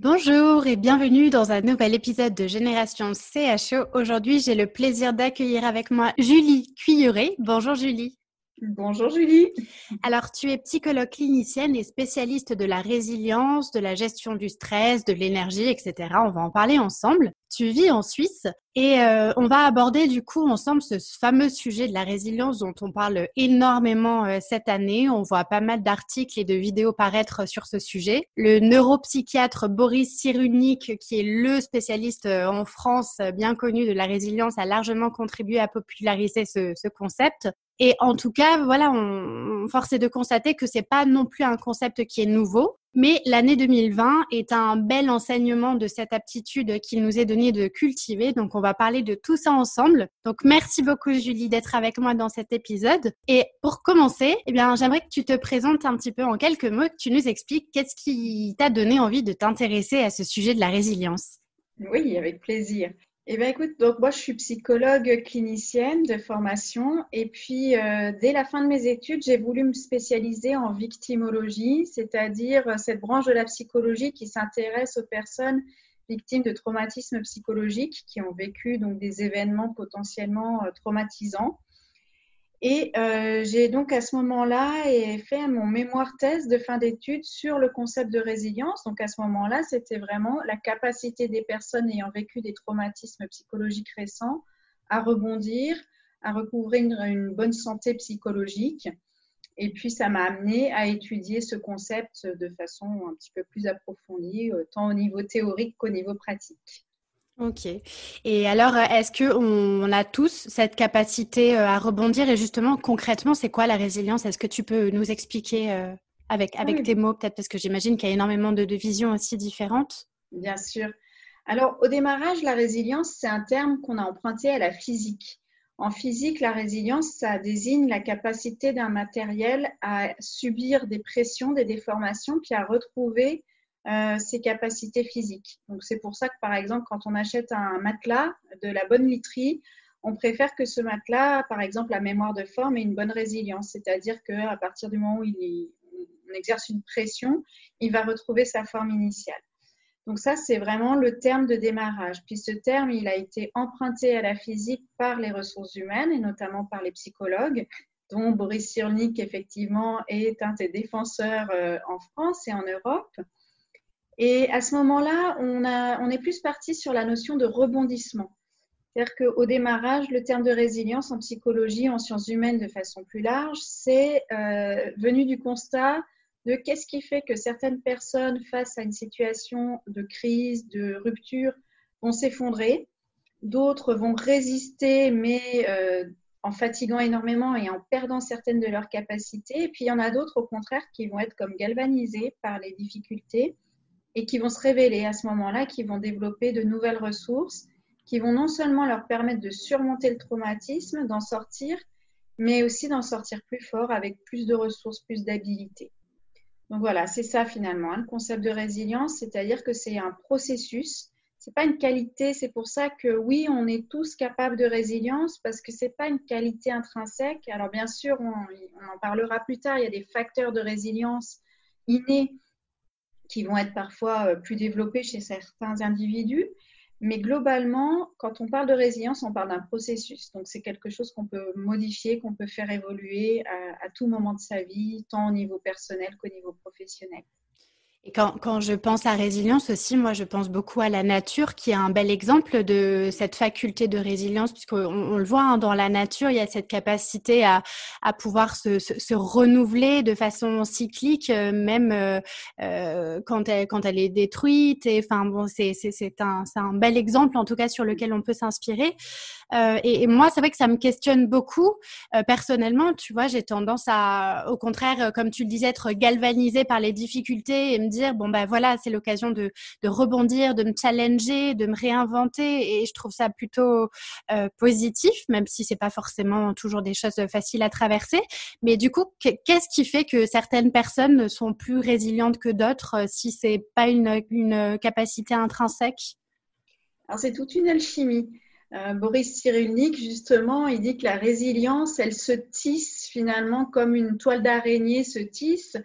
Bonjour et bienvenue dans un nouvel épisode de Génération CHO. Aujourd'hui, j'ai le plaisir d'accueillir avec moi Julie Cuilleret. Bonjour Julie. Bonjour Julie. Alors, tu es psychologue clinicienne et spécialiste de la résilience, de la gestion du stress, de l'énergie, etc. On va en parler ensemble. Tu vis en Suisse et euh, on va aborder du coup ensemble ce fameux sujet de la résilience dont on parle énormément euh, cette année. On voit pas mal d'articles et de vidéos paraître sur ce sujet. Le neuropsychiatre Boris Cyrulnik, qui est le spécialiste euh, en France bien connu de la résilience, a largement contribué à populariser ce, ce concept. Et en tout cas, voilà, on, force est de constater que c'est pas non plus un concept qui est nouveau, mais l'année 2020 est un bel enseignement de cette aptitude qu'il nous est donné de cultiver. Donc, on va parler de tout ça ensemble. Donc, merci beaucoup, Julie, d'être avec moi dans cet épisode. Et pour commencer, eh bien, j'aimerais que tu te présentes un petit peu en quelques mots, que tu nous expliques qu'est-ce qui t'a donné envie de t'intéresser à ce sujet de la résilience. Oui, avec plaisir. Eh bien, écoute, donc moi, je suis psychologue clinicienne de formation. Et puis, euh, dès la fin de mes études, j'ai voulu me spécialiser en victimologie, c'est-à-dire euh, cette branche de la psychologie qui s'intéresse aux personnes victimes de traumatismes psychologiques qui ont vécu donc des événements potentiellement euh, traumatisants. Et euh, j'ai donc à ce moment-là fait mon mémoire thèse de fin d'études sur le concept de résilience. Donc à ce moment-là, c'était vraiment la capacité des personnes ayant vécu des traumatismes psychologiques récents à rebondir, à recouvrir une, bonne santé psychologique. Et puis ça m'a amené à étudier ce concept de façon un petit peu plus approfondie, euh, tant au niveau théorique qu'au niveau pratique. Ok. Et alors, euh, est-ce qu'on a tous cette capacité euh, à rebondir? Et justement, concrètement, c'est quoi la résilience? Est-ce que tu peux nous expliquer euh, avec, avec tes mots, peut-être parce que j'imagine qu'il y a énormément de, de, visions aussi différentes Bien sûr. Alors, au démarrage, la résilience, c'est un terme qu'on a emprunté à la physique. En physique, la résilience, ça désigne la capacité d'un matériel à subir des pressions, des déformations, puis à retrouver euh, ses capacités physiques. Donc c'est pour ça que par exemple quand on achète un matelas de la bonne literie, on préfère que ce matelas, par exemple, la mémoire de forme ait une bonne résilience, c'est-à-dire qu'à partir du moment où on exerce une pression, il va retrouver sa forme initiale. Donc ça, c'est vraiment le terme de démarrage. Puis ce terme, il a été emprunté à la physique par les ressources humaines et notamment par les psychologues, dont Boris Cyrulnik, effectivement, est un des défenseurs euh, en France et en Europe. Et à ce moment-là, on, est plus parti sur la notion de rebondissement. C'est-à-dire qu'au démarrage, le terme de résilience en psychologie, en sciences humaines de façon plus large, c'est euh, venu du constat de qu'est-ce qui fait que certaines personnes, face à une situation de crise, de rupture, vont s'effondrer, d'autres vont résister, mais euh, en fatiguant énormément et en perdant certaines de leurs capacités, et puis il y en a d'autres, au contraire, qui vont être comme galvanisées par les difficultés et qui vont se révéler à ce moment-là, qui vont développer de nouvelles ressources, qui vont non seulement leur permettre de surmonter le traumatisme, d'en sortir, mais aussi d'en sortir plus fort avec plus de ressources, plus d'habilité. Donc voilà, c'est ça finalement, hein, le concept de résilience, c'est-à-dire que c'est un processus, c'est pas une qualité. C'est pour ça que oui, on est tous capables de résilience parce que c'est pas une qualité intrinsèque. Alors bien sûr, on, on, en parlera plus tard. Il y a des facteurs de résilience innés qui vont être parfois euh, plus développés chez certains individus. Mais globalement, quand on parle de résilience, on parle d'un processus. Donc, c'est quelque chose qu'on peut modifier, qu'on peut faire évoluer à, à, tout moment de sa vie, tant au niveau personnel qu'au niveau professionnel. Et quand, quand, je pense à résilience aussi, moi, je pense beaucoup à la nature, qui est un bel exemple de cette faculté de résilience, puisqu'on on le voit hein, dans la nature, il y a cette capacité à, à pouvoir se, se, se, renouveler de façon cyclique, euh, même euh, euh, quand, elle, quand elle est détruite. Et enfin, bon, c'est un, un bel exemple, en tout cas, sur lequel on peut s'inspirer. Euh, et, et, moi, c'est vrai que ça me questionne beaucoup. Euh, personnellement, tu vois, j'ai tendance à, au contraire, comme tu le disais, être galvanisée par les difficultés et me dire bon ben voilà, c'est l'occasion de, de, rebondir, de me challenger, de me réinventer et je trouve ça plutôt euh, positif, même si c'est pas forcément toujours des choses faciles à traverser. Mais du coup, qu'est-ce qui fait que certaines personnes sont plus résilientes que d'autres euh, si c'est pas une, une capacité intrinsèque? Alors c'est toute une alchimie. Euh, Boris Cyrulnik, justement, il dit que la résilience, elle se tisse finalement comme une toile d'araignée se tisse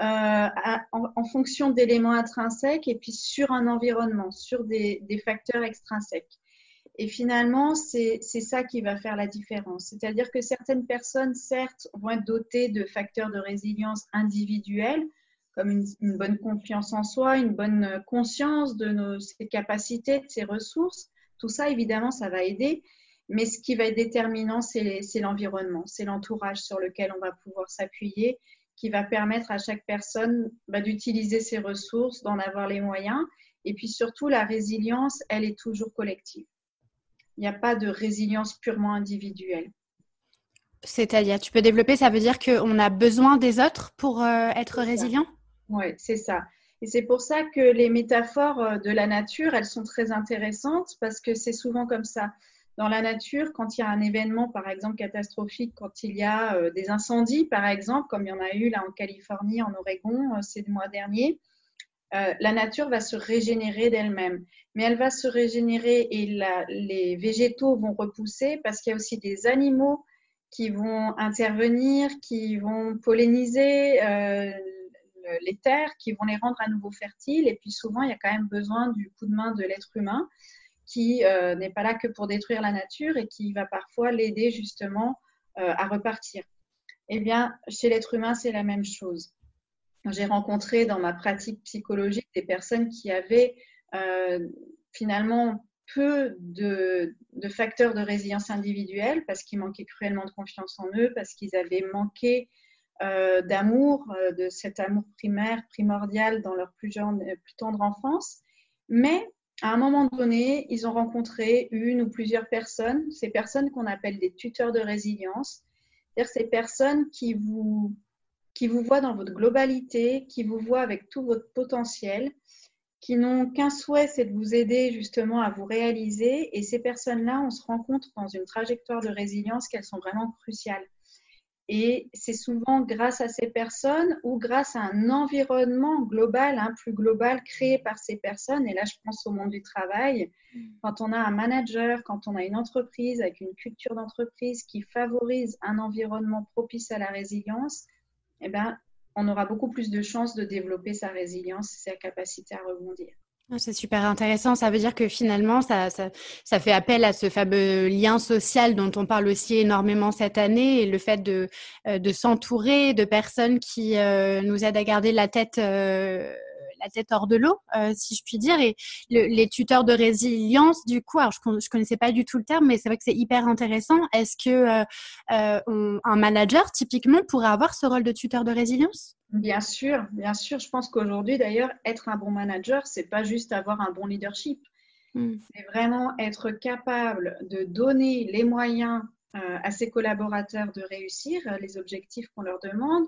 euh, en, fonction d'éléments intrinsèques et puis sur un environnement, sur des, facteurs extrinsèques. Et finalement, c'est ça qui va faire la différence. C'est-à-dire que certaines personnes, certes, vont être dotées de facteurs de résilience individuels, comme une, bonne confiance en soi, une bonne conscience de nos, ses capacités, de ses ressources. Tout ça, évidemment, ça va aider. Mais ce qui va être déterminant, c'est l'environnement, c'est l'entourage sur lequel on va pouvoir s'appuyer qui va permettre à chaque personne bah, d'utiliser ses ressources, d'en avoir les moyens. Et puis surtout, la résilience, elle est toujours collective. Il n'y a pas de résilience purement individuelle. C'est-à-dire, tu peux développer, ça veut dire qu'on a besoin des autres pour euh, être résilient? Oui, c'est ça. Et c'est pour ça que les métaphores euh, de la nature, elles sont très intéressantes parce que c'est souvent comme ça dans la nature, quand il y a un événement, par exemple, catastrophique, quand il y a euh, des incendies, par exemple, comme il y en a eu là en Californie, en Oregon, euh, ces mois derniers, la nature va se régénérer d'elle-même. Mais elle va se régénérer et les végétaux vont repousser parce qu'il y a aussi des animaux qui vont intervenir, qui vont polliniser les terres, qui vont les rendre à nouveau fertiles. Et puis souvent, il y a quand même besoin du coup de main de l'être humain qui euh, n'est pas là que pour détruire la nature et qui va parfois l'aider justement euh, à repartir. Eh bien, chez l'être humain, c'est la même chose. J'ai rencontré dans ma pratique psychologique des personnes qui avaient euh, finalement peu de, de, facteurs de résilience individuelle parce qu'ils manquaient cruellement de confiance en eux, parce qu'ils avaient manqué euh, d'amour, de cet amour primaire, primordial dans leur plus, jeune, plus tendre enfance. Mais à un moment donné, ils ont rencontré une ou plusieurs personnes, ces personnes qu'on appelle des tuteurs de résilience, c'est-à-dire ces personnes qui vous, qui vous voient dans votre globalité, qui vous voient avec tout votre potentiel, qui n'ont qu'un souhait, c'est de vous aider justement à vous réaliser. Et ces personnes-là, on se rend compte dans une trajectoire de résilience qu'elles sont vraiment cruciales. Et c'est souvent grâce à ces personnes ou grâce à un environnement global, hein, plus global, créé par ces personnes. Et là, je pense au monde du travail. Mm. Quand on a un manager, quand on a une entreprise avec une culture d'entreprise qui favorise un environnement propice à la résilience, eh ben, on aura beaucoup plus de chances de développer sa résilience, sa capacité à rebondir. Ah, c'est super intéressant. Ça veut dire que finalement, ça, ça, ça, fait appel à ce fameux lien social dont on parle aussi énormément cette année et le fait de, euh, de s'entourer de personnes qui euh, nous aident à garder la tête, euh, la tête hors de l'eau, si je puis dire. Et les tuteurs de résilience, du coup, alors je, ne connaissais pas du tout le terme, mais c'est vrai que c'est hyper intéressant. Est-ce que un manager, typiquement, pourrait avoir ce rôle de tuteur de résilience? Bien sûr, bien sûr. Je pense qu'aujourd'hui, d'ailleurs, être un bon manager, c'est pas juste avoir un bon leadership. Hmm. C'est vraiment être capable de donner les moyens euh, à ses collaborateurs de réussir euh, les objectifs qu'on leur demande.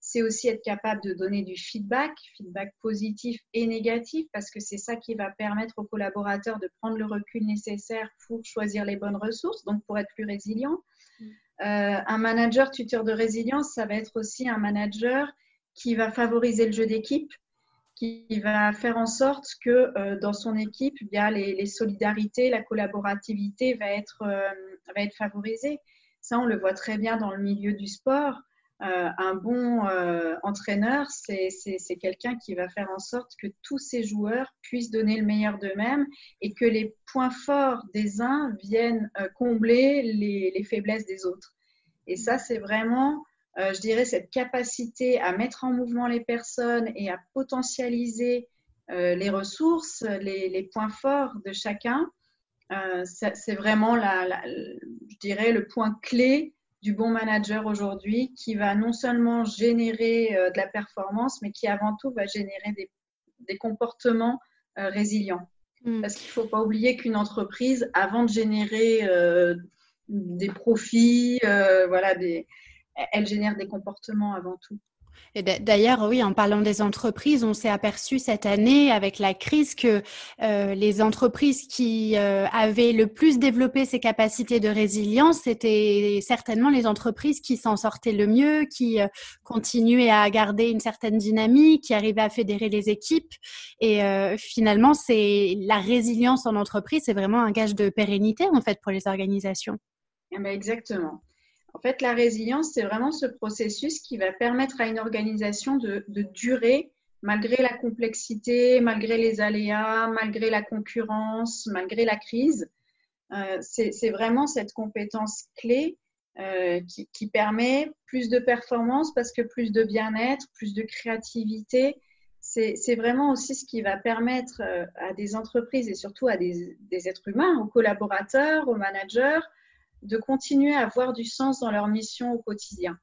C'est aussi être capable de donner du feedback, feedback positif et négatif, parce que c'est ça qui va permettre aux collaborateurs de prendre le recul nécessaire pour choisir les bonnes ressources, donc pour être plus résilient. Hmm. Euh, un manager tuteur de résilience, ça va être aussi un manager qui va favoriser le jeu d'équipe, qui va faire en sorte que euh, dans son équipe, y a les, solidarités, la collaborativité va être, euh, va être favorisée. Ça, on le voit très bien dans le milieu du sport. Euh, un bon entraîneur, c'est quelqu'un qui va faire en sorte que tous ses joueurs puissent donner le meilleur d'eux-mêmes et que les points forts des uns viennent combler les, les, faiblesses des autres. Et ça, c'est vraiment euh, je dirais, cette capacité à mettre en mouvement les personnes et à potentialiser euh, les ressources, les, points forts de chacun, euh, c'est vraiment, la, je dirais, le point clé du bon manager aujourd'hui qui va non seulement générer de la performance, mais qui avant tout va générer des, comportements résilients. Hmm. Parce qu'il ne faut pas oublier qu'une entreprise, avant de générer des profits, voilà, des, elle génère des comportements avant tout. Et d'ailleurs, oui, en parlant des entreprises, on s'est aperçu cette année avec la crise que euh, les entreprises qui euh, avaient le plus développé ces capacités de résilience, c'était certainement les entreprises qui s'en sortaient le mieux, qui euh, continuaient à garder une certaine dynamique, qui arrivaient à fédérer les équipes. Et finalement, c'est la résilience en entreprise, c'est vraiment un gage de pérennité en fait pour les organisations. Eh ben, exactement. En fait, la résilience, c'est vraiment ce processus qui va permettre à une organisation de, durer malgré la complexité, malgré les aléas, malgré la concurrence, malgré la crise. Euh, c'est vraiment cette compétence clé euh, qui, permet plus de performance parce que plus de bien-être, plus de créativité. C'est vraiment aussi ce qui va permettre euh, à des entreprises et surtout à des êtres humains, aux collaborateurs, aux managers, de continuer à avoir du sens dans leur mission au quotidien.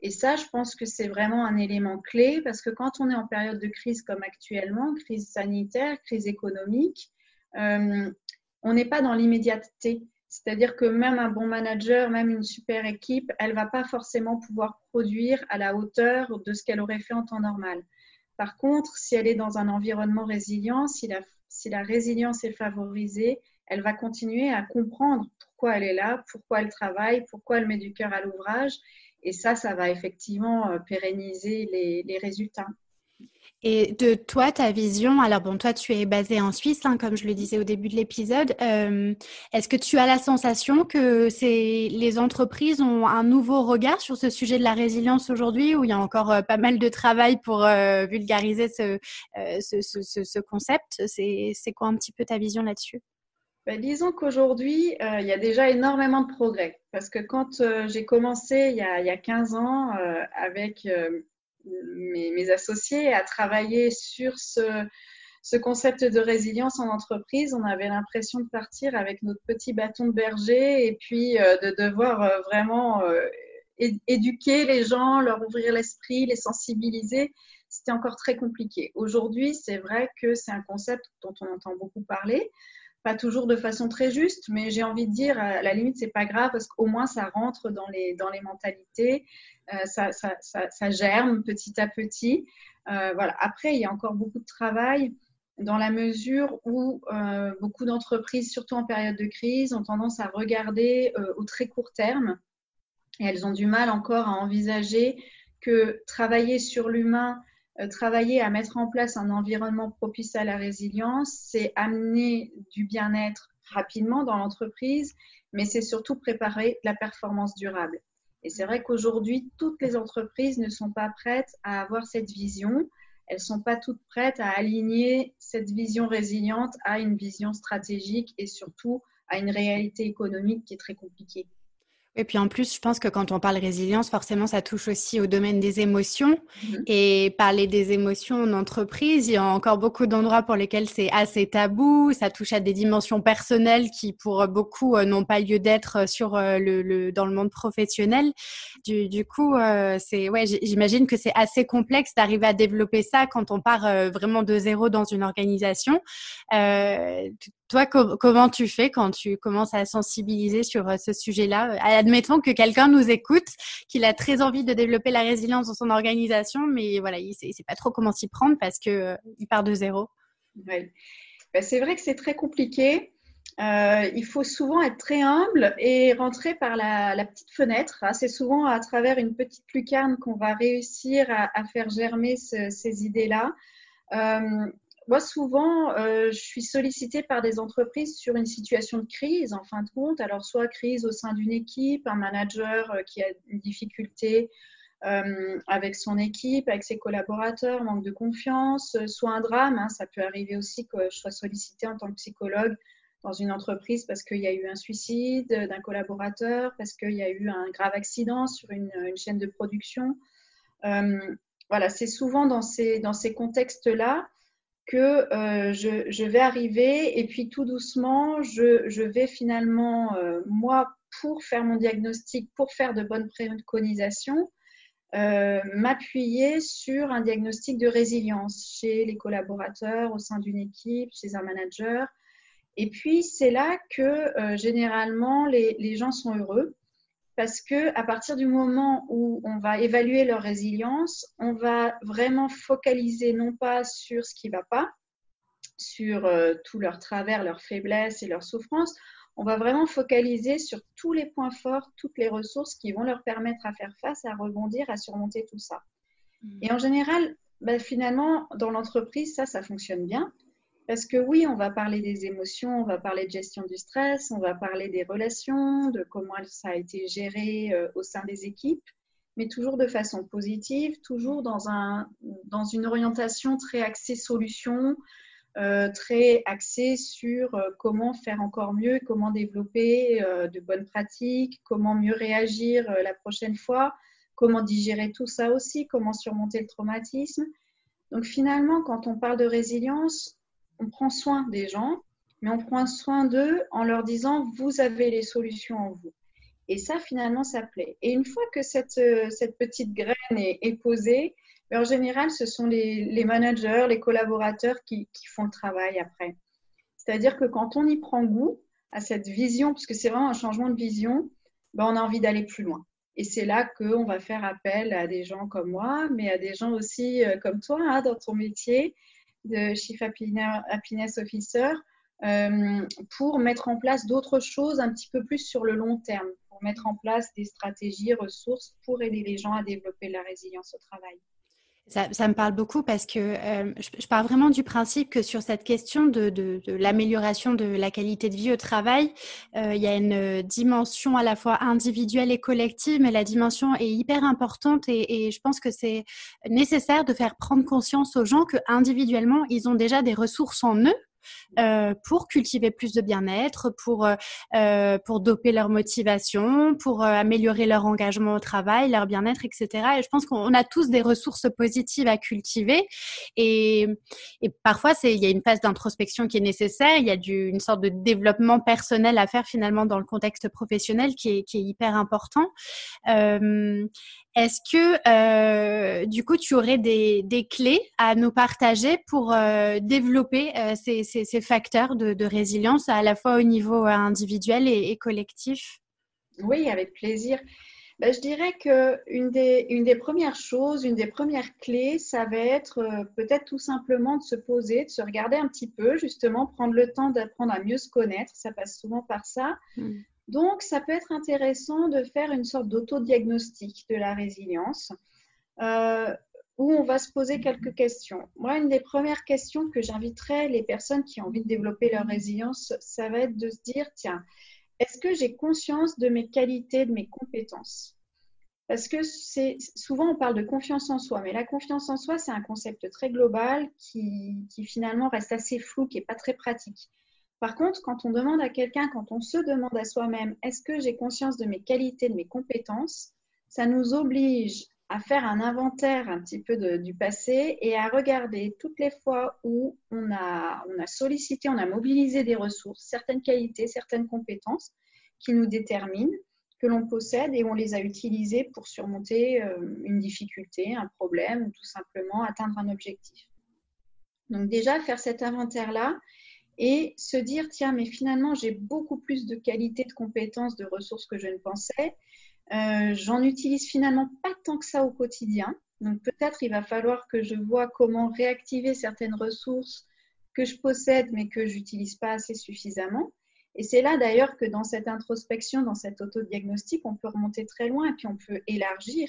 Et ça, je pense que c'est vraiment un élément clé parce que quand on est en période de crise comme actuellement, crise sanitaire, crise économique, euh, on n'est pas dans l'immédiateté. C'est-à-dire que même un bon manager, même une super équipe, elle va pas forcément pouvoir produire à la hauteur de ce qu'elle aurait fait en temps normal. Par contre, si elle est dans un environnement résilient, si la, si la résilience est favorisée, elle va continuer à comprendre pourquoi elle est là, pourquoi elle travaille, pourquoi elle met du cœur à l'ouvrage. Et ça, ça va effectivement euh, pérenniser les, résultats. Et de toi, ta vision, alors bon, toi, tu es basé en Suisse, hein, comme je le disais au début de l'épisode. Euh, est-ce que tu as la sensation que les entreprises ont un nouveau regard sur ce sujet de la résilience aujourd'hui, où il y a encore euh, pas mal de travail pour vulgariser ce, ce concept? C'est quoi un petit peu ta vision là-dessus? Ben, disons qu'aujourd'hui, euh, il y a déjà énormément de progrès. Parce que quand euh, j'ai commencé il y, a, il y, a, 15 ans euh, avec mes, associés à travailler sur ce, concept de résilience en entreprise, on avait l'impression de partir avec notre petit bâton de berger et puis de devoir vraiment éduquer les gens, leur ouvrir l'esprit, les sensibiliser. C'était encore très compliqué. Aujourd'hui, c'est vrai que c'est un concept dont on entend beaucoup parler pas toujours de façon très juste, mais j'ai envie de dire, à la limite, c'est pas grave parce qu'au moins ça rentre dans les, dans les mentalités, euh, ça, ça, ça, germe petit à petit. Euh, voilà. Après, il y a encore beaucoup de travail dans la mesure où euh, beaucoup d'entreprises, surtout en période de crise, ont tendance à regarder au très court terme et elles ont du mal encore à envisager que travailler sur l'humain travailler à mettre en place un environnement propice à la résilience, c'est amener du bien-être rapidement dans l'entreprise, mais c'est surtout préparer la performance durable. Et c'est vrai qu'aujourd'hui, toutes les entreprises ne sont pas prêtes à avoir cette vision. Elles ne sont pas toutes prêtes à aligner cette vision résiliente à une vision stratégique et surtout à une réalité économique qui est très compliquée. Et puis en plus, je pense que quand on parle résilience, forcément, ça touche aussi au domaine des émotions. Mhm. Et parler des émotions en entreprise, il y a encore beaucoup d'endroits pour lesquels c'est assez tabou. Ça touche à des dimensions personnelles qui, pour beaucoup, euh, n'ont pas lieu d'être euh, sur euh, le, dans le monde professionnel. Du, du coup, c'est ouais, j'imagine que c'est assez complexe d'arriver à développer ça quand on part vraiment de zéro dans une organisation. Euh, toi, comment tu fais quand tu commences à sensibiliser sur euh, ce sujet-là? Euh, Admettons que quelqu'un nous écoute, qu'il a très envie de développer la résilience dans son organisation, mais voilà, il ne sait pas trop comment s'y prendre parce qu'il euh, part de zéro. Oui. Ben, c'est vrai que c'est très compliqué. il faut souvent être très humble et rentrer par la, petite fenêtre. Hein. C'est souvent à travers une petite lucarne qu'on va réussir à, faire germer ces idées-là. Moi, souvent, je suis sollicitée par des entreprises sur une situation de crise, en fin de compte. Alors, soit crise au sein d'une équipe, un manager qui a une difficulté euh, avec son équipe, avec ses collaborateurs, manque de confiance, euh, soit un drame. Hein, ça peut arriver aussi que je sois sollicitée en tant que psychologue dans une entreprise parce qu'il y a eu un suicide d'un collaborateur, parce qu'il y a eu un grave accident sur une, chaîne de production. Euh, voilà, c'est souvent dans ces, dans ces contextes-là que je, je, vais arriver et puis tout doucement, je, vais finalement, moi, pour faire mon diagnostic, pour faire de bonnes préconisations, euh, m'appuyer sur un diagnostic de résilience chez les collaborateurs, au sein d'une équipe, chez un manager. Et puis, c'est là que euh, généralement les, gens sont heureux parce que à partir du moment où on va évaluer leur résilience, on va vraiment focaliser non pas sur ce qui ne va pas, sur euh, tous leurs travers, leurs faiblesses et leurs souffrances, on va vraiment focaliser sur tous les points forts, toutes les ressources qui vont leur permettre à faire face, à rebondir, à surmonter tout ça. Mm. Et en général, bah, finalement, dans l'entreprise, ça, ça fonctionne bien. Parce que oui, on va parler des émotions, on va parler de gestion du stress, on va parler des relations, de comment ça a été géré euh, au sein des équipes, mais toujours de façon positive, toujours dans, un, dans une orientation très axée solution, euh, très axé sur euh, comment faire encore mieux, comment développer de bonnes pratiques, comment mieux réagir la prochaine fois, comment digérer tout ça aussi, comment surmonter le traumatisme. Donc finalement, quand on parle de résilience, on prend soin des gens, mais on prend soin d'eux en leur disant, vous avez les solutions en vous. Et ça, finalement, ça plaît. Et une fois que cette, cette petite graine est, est posée, mais en général, ce sont les, managers, les collaborateurs qui, font le travail après. C'est-à-dire que quand on y prend goût à cette vision, parce que c'est vraiment un changement de vision, ben on a envie d'aller plus loin. Et c'est là qu'on va faire appel à des gens comme moi, mais à des gens aussi euh, comme toi hein, dans ton métier de Chief Happiness Officer, euh, pour mettre en place d'autres choses un petit peu plus sur le long terme, pour mettre en place des stratégies, ressources pour aider les gens à développer la résilience au travail. Ça, me parle beaucoup parce que euh, je, pars vraiment du principe que sur cette question de, l'amélioration de la qualité de vie au travail, euh, il y a une dimension à la fois individuelle et collective, mais la dimension est hyper importante et, et je pense que c'est nécessaire de faire prendre conscience aux gens que individuellement, ils ont déjà des ressources en eux euh, pour cultiver plus de bien-être, pour, euh, euh, pour doper leur motivation, pour améliorer leur engagement au travail, leur bien-être, etc. Et je pense qu'on a tous des ressources positives à cultiver. Et, et parfois, il y a une phase d'introspection qui est nécessaire. Il y a du, une sorte de développement personnel à faire finalement dans le contexte professionnel qui est, qui est hyper important. Est-ce que euh, du coup tu aurais des, clés à nous partager pour euh, développer euh, ces, facteurs de, résilience à la fois au niveau individuel et, collectif? Oui, avec plaisir. Ben, je dirais qu'une des, une des premières choses, une des premières clés, ça va être peut-être tout simplement de se poser, de se regarder un petit peu, justement, prendre le temps d'apprendre à mieux se connaître. Ça passe souvent par ça. Mmh. Donc, ça peut être intéressant de faire une sorte d'autodiagnostic de la résilience euh, où on va se poser quelques questions. Moi, une des premières questions que j'inviterais les personnes qui ont envie de développer leur résilience, ça va être de se dire, tiens, est-ce que j'ai conscience de mes qualités, de mes compétences? Parce que c'est souvent on parle de confiance en soi, mais la confiance en soi, c'est un concept très global qui, qui finalement reste assez flou, qui n'est pas très pratique. Par contre, quand on demande à quelqu'un, quand on se demande à soi-même, est-ce que j'ai conscience de mes qualités, de mes compétences, ça nous oblige à faire un inventaire un petit peu du passé et à regarder toutes les fois où on a, sollicité, on a mobilisé des ressources, certaines qualités, certaines compétences qui nous déterminent, que l'on possède et on les a utilisées pour surmonter euh, une difficulté, un problème ou tout simplement atteindre un objectif. Donc déjà, faire cet inventaire-là, et se dire, tiens, mais finalement, j'ai beaucoup plus de qualité, de compétences, de ressources que je ne pensais. Euh, J'en utilise finalement pas tant que ça au quotidien. Donc peut-être il va falloir que je vois comment réactiver certaines ressources que je possède mais que j'utilise pas assez suffisamment. Et c'est là d'ailleurs que dans cette introspection, dans cet autodiagnostic, on peut remonter très loin et puis on peut élargir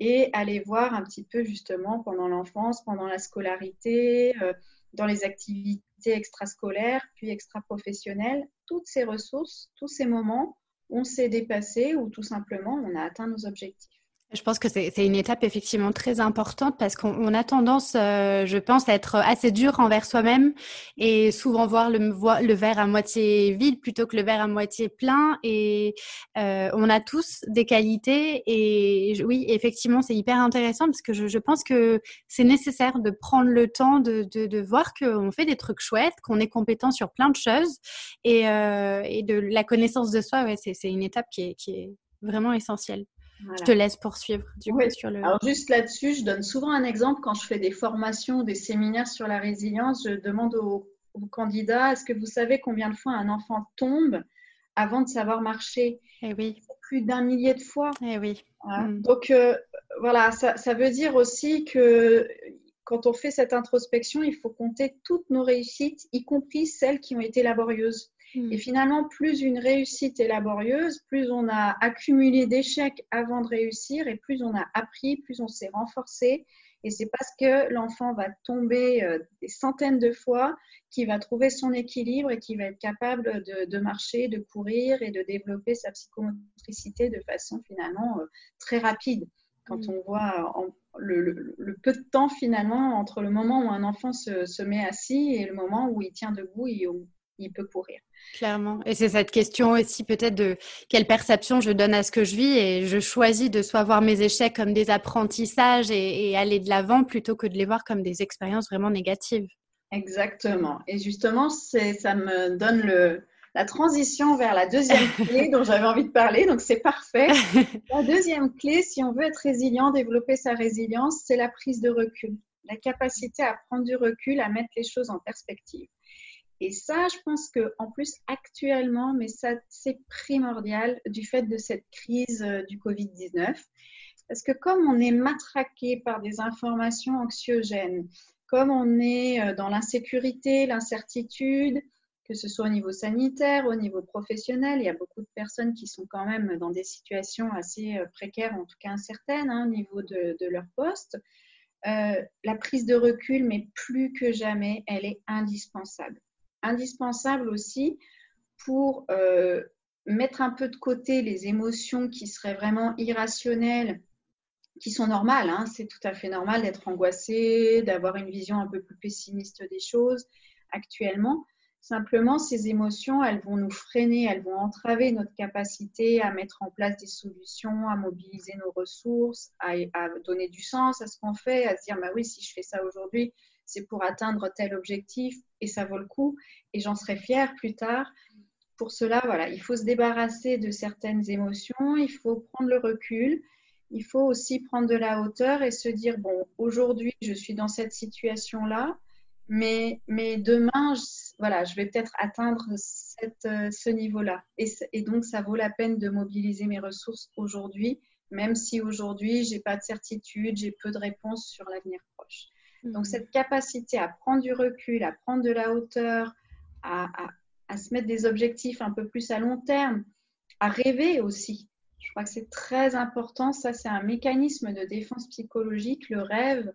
et aller voir un petit peu justement pendant l'enfance, pendant la scolarité, euh, dans les activités extrascolaires, puis extra-professionnelles, toutes ces ressources, tous ces moments on s'est dépassé ou tout simplement on a atteint nos objectifs. Je pense que c'est une étape effectivement très importante parce qu'on a tendance, euh, je pense, à être assez dur envers soi-même et souvent voir le, le, verre à moitié vide plutôt que le verre à moitié plein. Et euh, on a tous des qualités et oui, effectivement, c'est hyper intéressant parce que je, je pense que c'est nécessaire de prendre le temps de, de, de voir qu'on fait des trucs chouettes, qu'on est compétent sur plein de choses et, euh, et de la connaissance de soi. Ouais, c'est une étape qui est, qui est vraiment essentielle. Je te laisse poursuivre du coup sur le. Alors juste là-dessus, je donne souvent un exemple quand je fais des formations, des séminaires sur la résilience. Je demande aux, candidats est-ce que vous savez combien de fois un enfant tombe avant de savoir marcher? Eh oui. Plus d'un millier de fois. Eh oui. Mm. Donc euh, voilà, ça, ça, veut dire aussi que quand on fait cette introspection, il faut compter toutes nos réussites, y compris celles qui ont été laborieuses. Hmm. Et finalement, plus une réussite est laborieuse, plus on a accumulé d'échecs avant de réussir et plus on a appris, plus on s'est renforcé. Et c'est parce que l'enfant va tomber euh, des centaines de fois qu'il va trouver son équilibre et qu'il va être capable de, marcher, de courir et de développer sa psychomotricité de façon finalement euh, très rapide. Quand hmm. on voit le, peu de temps finalement entre le moment où un enfant se, se, met assis et le moment où il tient debout et où il peut courir. Clairement. Et c'est cette question aussi peut-être de quelle perception je donne à ce que je vis et je choisis de soit voir mes échecs comme des apprentissages et, aller de l'avant plutôt que de les voir comme des expériences vraiment négatives. Exactement. Et justement, ça me donne le, la transition vers la deuxième clé dont j'avais envie de parler. Donc, c'est parfait. La deuxième clé, si on veut être résilient, développer sa résilience, c'est la prise de recul. La capacité à prendre du recul, à mettre les choses en perspective. Et ça, je pense que en plus actuellement, mais ça c'est primordial du fait de cette crise euh, du Covid-19, parce que comme on est matraqué par des informations anxiogènes, comme on est euh, dans l'insécurité, l'incertitude, que ce soit au niveau sanitaire, au niveau professionnel, il y a beaucoup de personnes qui sont quand même dans des situations assez euh, précaires, en tout cas incertaines, hein, au niveau de, leur poste. la prise de recul, mais plus que jamais, elle est indispensable indispensable aussi pour euh, mettre un peu de côté les émotions qui seraient vraiment irrationnelles, qui sont normales. Hein. C'est tout à fait normal d'être angoissé, d'avoir une vision un peu plus pessimiste des choses actuellement. Simplement, ces émotions, elles vont nous freiner, elles vont entraver notre capacité à mettre en place des solutions, à mobiliser nos ressources, à, à donner du sens à ce qu'on fait, à se dire, bah oui, si je fais ça aujourd'hui, c'est pour atteindre tel objectif et ça vaut le coup et j'en serai fière plus tard. Pour cela, voilà, il faut se débarrasser de certaines émotions, il faut prendre le recul, il faut aussi prendre de la hauteur et se dire bon, aujourd'hui, je suis dans cette situation-là, mais, mais demain, je, voilà, je vais peut-être atteindre euh, ce niveau-là. Et, et, donc, ça vaut la peine de mobiliser mes ressources aujourd'hui, même si aujourd'hui, j'ai pas de certitude, j'ai peu de réponses sur l'avenir proche. Donc, mhm. cette capacité à prendre du recul, à prendre de la hauteur, à, se mettre des objectifs un peu plus à long terme, à rêver aussi. Je crois que c'est très important. Ça, c'est un mécanisme de défense psychologique, le rêve,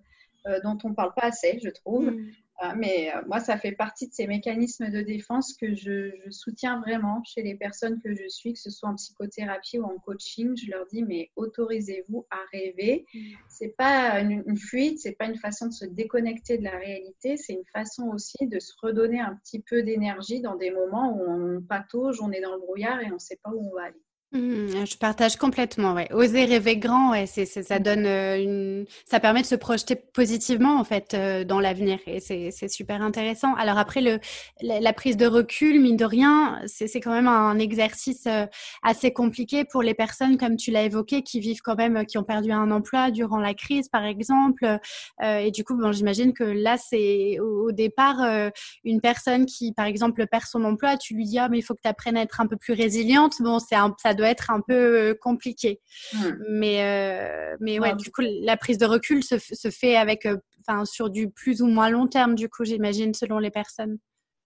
euh, dont on ne parle pas assez, je trouve. Mhm. Euh, mais euh, moi, ça fait partie de ces mécanismes de défense que je, soutiens vraiment chez les personnes que je suis, que ce soit en psychothérapie ou en coaching. Je leur dis, mais autorisez-vous à rêver. Mm. C'est pas une, une fuite, c'est pas une façon de se déconnecter de la réalité, c'est une façon aussi de se redonner un petit peu d'énergie dans des moments où on patauge, on est dans le brouillard et on ne sait pas où on va aller. Mmh, je partage complètement. Ouais. Oser rêver grand, ouais, c'est, ça donne euh, une, ça permet de se projeter positivement en fait euh, dans l'avenir et c'est, super intéressant. Alors après le, la, prise de recul, mine de rien, c'est, quand même un exercice euh, assez compliqué pour les personnes comme tu l'as évoqué qui vivent quand même, qui ont perdu un emploi durant la crise par exemple. et du coup, bon, j'imagine que là c'est au, départ une personne qui par exemple perd son emploi, tu lui dis ah mais il faut que tu apprennes à être un peu plus résiliente. Bon, c'est un, ça doit être un peu euh, compliqué. Hmm. Mais, euh, mais ouais, du coup, la prise de recul se, se fait avec, euh, enfin, sur du plus ou moins long terme, du coup, j'imagine, selon les personnes.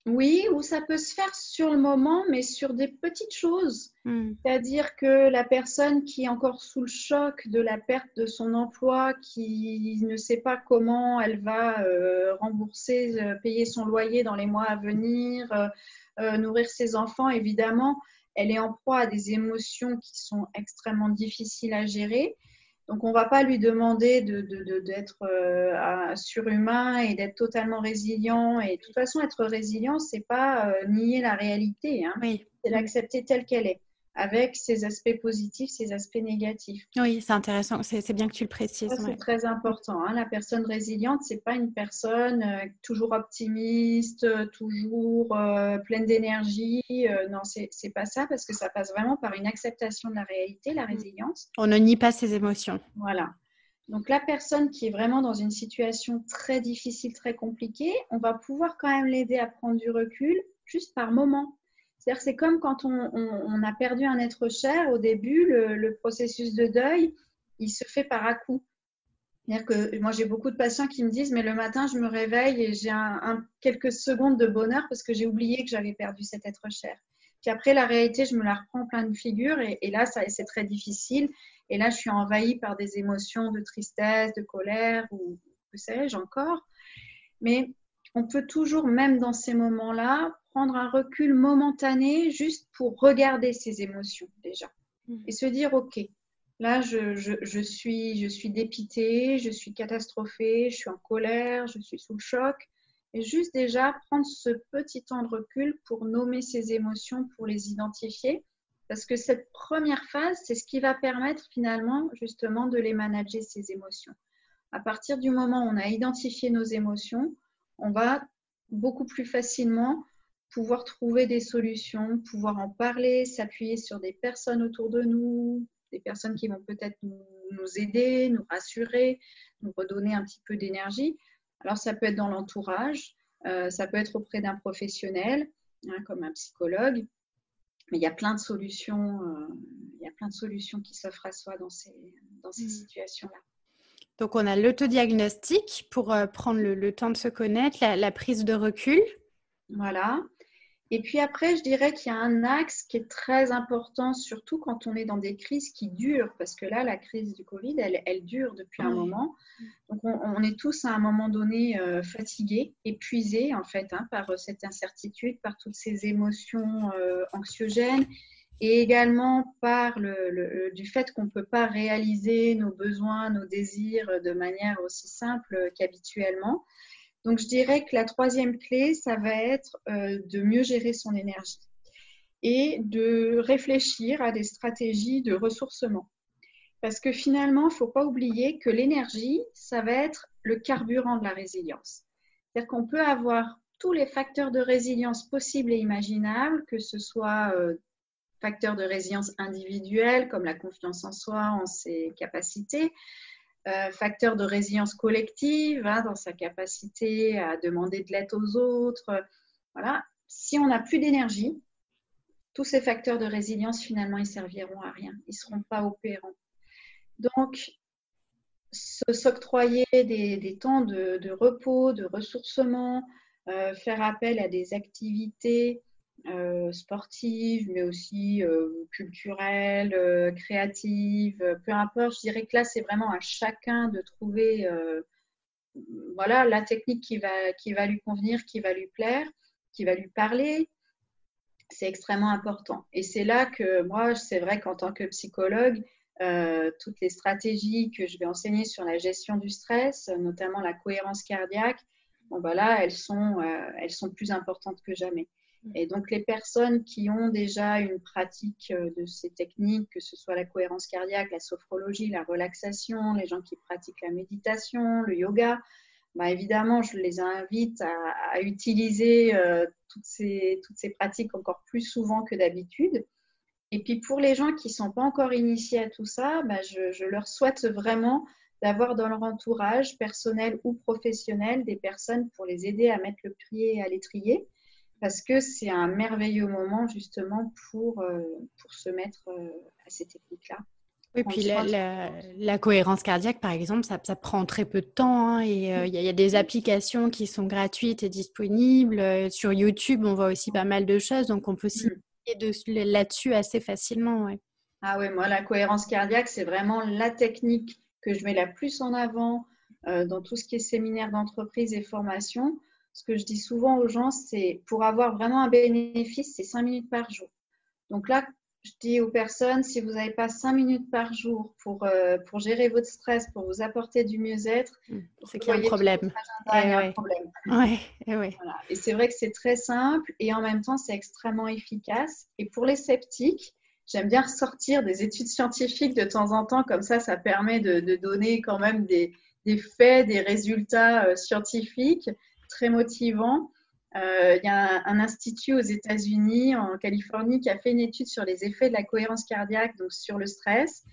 Oui, ou ça peut se faire sur le moment, mais sur des petites choses. Hmm. C'est-à-dire que la personne qui est encore sous le choc de la perte de son emploi, qui ne sait pas comment elle va euh, rembourser, euh, payer son loyer dans les mois à venir, euh, nourrir ses enfants, évidemment, elle est en proie à des émotions qui sont extrêmement difficiles à gérer. Donc, on ne va pas lui demander d'être de, euh, surhumain et d'être totalement résilient. Et de toute façon, être résilient, ce n'est pas euh, nier la réalité. Hein. C'est l'accepter telle qu'elle est avec ses aspects positifs, ses aspects négatifs. Oui, c'est intéressant. C'est bien que tu le précises. C'est très important. Hein. La personne résiliente, c'est pas une personne euh, toujours optimiste, toujours euh, pleine d'énergie. Euh, non, c'est pas ça parce que ça passe vraiment par une acceptation de la réalité, la mm. résilience. On ne nie pas ses émotions. Voilà. Donc la personne qui est vraiment dans une situation très difficile, très compliquée, on va pouvoir quand même l'aider à prendre du recul juste par moment. C'est-à-dire c'est comme quand on, a perdu un être cher au début, le, processus de deuil, il se fait par à coup. C'est-à-dire que moi j'ai beaucoup de patients qui me disent mais le matin je me réveille et j'ai quelques secondes de bonheur parce que j'ai oublié que j'avais perdu cet être cher. Puis après la réalité je me la reprends plein de figures et, et là c'est très difficile et là je suis envahie par des émotions de tristesse, de colère ou que sais-je encore. Mais on peut toujours, même dans ces moments-là, prendre un recul momentané juste pour regarder ses émotions déjà mhm. et se dire, OK, là, je, je, suis, je suis dépitée, je suis catastrophée, je suis en colère, je suis sous le choc. Et juste déjà prendre ce petit temps de recul pour nommer ces émotions, pour les identifier. Parce que cette première phase, c'est ce qui va permettre finalement justement de les manager, ces émotions. À partir du moment où on a identifié nos émotions, on va beaucoup plus facilement pouvoir trouver des solutions, pouvoir en parler, s'appuyer sur des personnes autour de nous, des personnes qui vont peut-être nous, aider, nous rassurer, nous redonner un petit peu d'énergie. Alors ça peut être dans l'entourage, euh, ça peut être auprès d'un professionnel, hein, comme un psychologue, mais il y a plein de solutions, euh, il y a plein de solutions qui s'offrent à soi dans ces, dans ces mmh. situations-là. Donc, on a l'autodiagnostic pour euh, prendre le, temps de se connaître, la, prise de recul. Voilà. Et puis après, je dirais qu'il y a un axe qui est très important, surtout quand on est dans des crises qui durent, parce que là, la crise du Covid, elle, dure depuis un moment. Donc, on, est tous à un moment donné euh, fatigués, épuisés, en fait, hein, par euh, cette incertitude, par toutes ces émotions anxiogènes et également par le, du fait qu'on ne peut pas réaliser nos besoins, nos désirs de manière aussi simple qu'habituellement. Donc, je dirais que la troisième clé, ça va être euh, de mieux gérer son énergie et de réfléchir à des stratégies de ressourcement. Parce que finalement, il ne faut pas oublier que l'énergie, ça va être le carburant de la résilience. C'est-à-dire qu'on peut avoir tous les facteurs de résilience possibles et imaginables, que ce soit euh, facteurs de résilience individuels comme la confiance en soi, en ses capacités, euh, facteurs de résilience collective, hein, dans sa capacité à demander de l'aide aux autres. Voilà. Si on n'a plus d'énergie, tous ces facteurs de résilience, finalement, ils serviront à rien. Ils ne seront pas opérants. Donc, s'octroyer des, temps de, repos, de ressourcement, euh, faire appel à des activités euh, sportive, mais aussi euh, culturelle, euh, créative, peu importe. Je dirais que là, c'est vraiment à chacun de trouver voilà, la technique qui va, lui convenir, qui va lui plaire, qui va lui parler. C'est extrêmement important. Et c'est là que moi, c'est vrai qu'en tant que psychologue, toutes les stratégies que je vais enseigner sur la gestion du stress, notamment la cohérence cardiaque, bon, bah elles sont plus importantes que jamais. Et donc, les personnes qui ont déjà une pratique euh, de ces techniques, que ce soit la cohérence cardiaque, la sophrologie, la relaxation, les gens qui pratiquent la méditation, le yoga, bah évidemment, je les invite à, utiliser euh, toutes, ces, toutes ces pratiques encore plus souvent que d'habitude. Et puis, pour les gens qui ne sont pas encore initiés à tout ça, bah je, je leur souhaite vraiment d'avoir dans leur entourage, personnel ou professionnel, des personnes pour les aider à mettre le pied à l'étrier parce que c'est un merveilleux moment justement pour, euh, pour se mettre euh, à ces techniques-là. Oui, puis la, cohérence cardiaque, par exemple, ça, prend très peu de temps hein, et euh, il y, a des applications qui sont gratuites et disponibles. Sur YouTube, on voit aussi pas mal de choses, donc on peut s'y mmh. là-dessus assez facilement. Ah oui, moi, la cohérence cardiaque, c'est vraiment la technique que je mets la plus en avant dans tout ce qui est séminaire d'entreprise et formation. Ce que je dis souvent aux gens, c'est pour avoir vraiment un bénéfice, c'est 5 minutes par jour. Donc là, je dis aux personnes, si vous n'avez pas cinq minutes par jour pour, euh, pour gérer votre stress, pour vous apporter du mieux-être, mmh, c'est qu'il y a un problème. il y a un problème. Ouais, ouais. Et c'est vrai que c'est très simple et en même temps, c'est extrêmement efficace. Et pour les sceptiques, j'aime bien ressortir des études scientifiques de temps en temps, comme ça, ça permet de, de donner quand même des, des faits, des résultats euh, scientifiques très motivants. Euh, il y a un, institut aux États-Unis, en Californie, qui a fait une étude sur les effets de la cohérence cardiaque, donc sur le stress.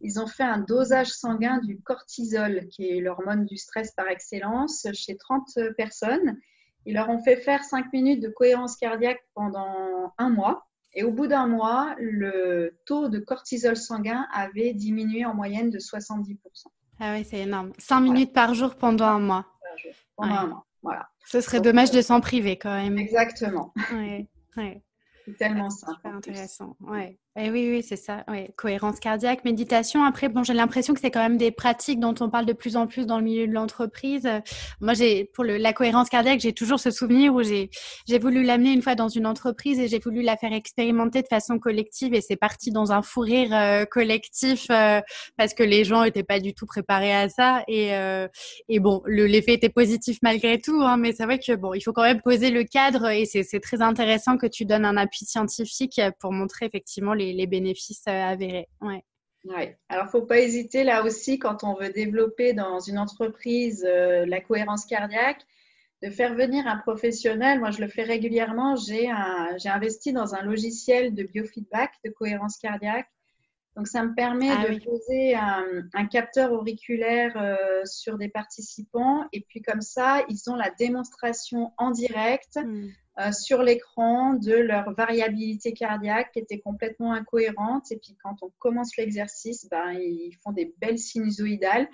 Ils ont fait un dosage sanguin du cortisol, qui est l'hormone du stress par excellence, chez 30 personnes. Ils leur ont fait faire 5 minutes de cohérence cardiaque pendant un mois. Et au bout d'un mois, le taux de cortisol sanguin avait diminué en moyenne de 70%. Ah oui, c'est énorme. 5 minutes par jour pendant un mois. Pendant un mois. Voilà. Ce serait dommage de s'en priver quand même. Exactement. Ouais, ouais. C'est tellement simple. intéressant. Ouais. Eh oui, oui, c'est ça. Cohérence cardiaque, méditation. Après, bon, j'ai l'impression que c'est quand même des pratiques dont on parle de plus en plus dans le milieu de l'entreprise. Moi, j'ai pour le, la cohérence cardiaque, j'ai toujours ce souvenir où j'ai j'ai voulu l'amener une fois dans une entreprise et j'ai voulu la faire expérimenter de façon collective et c'est parti dans un fou rire euh, collectif euh, parce que les gens étaient pas du tout préparés à ça et euh, et bon, l'effet était positif malgré tout. Hein, mais c'est vrai que bon, il faut quand même poser le cadre et c'est très intéressant que tu donnes un appui scientifique pour montrer effectivement les les, bénéfices euh, avérés. Ouais. Ouais. Alors, faut pas hésiter là aussi quand on veut développer dans une entreprise euh, la cohérence cardiaque, de faire venir un professionnel. Moi, je le fais régulièrement. J'ai investi dans un logiciel de biofeedback de cohérence cardiaque. Donc, ça me permet ah de poser un, capteur auriculaire euh, sur des participants. Et puis, comme ça, ils ont la démonstration en direct. Hmm. Euh, sur l'écran de leur variabilité cardiaque qui était complètement incohérente. Et puis quand on commence l'exercice, ben, ils font des belles sinusoïdales.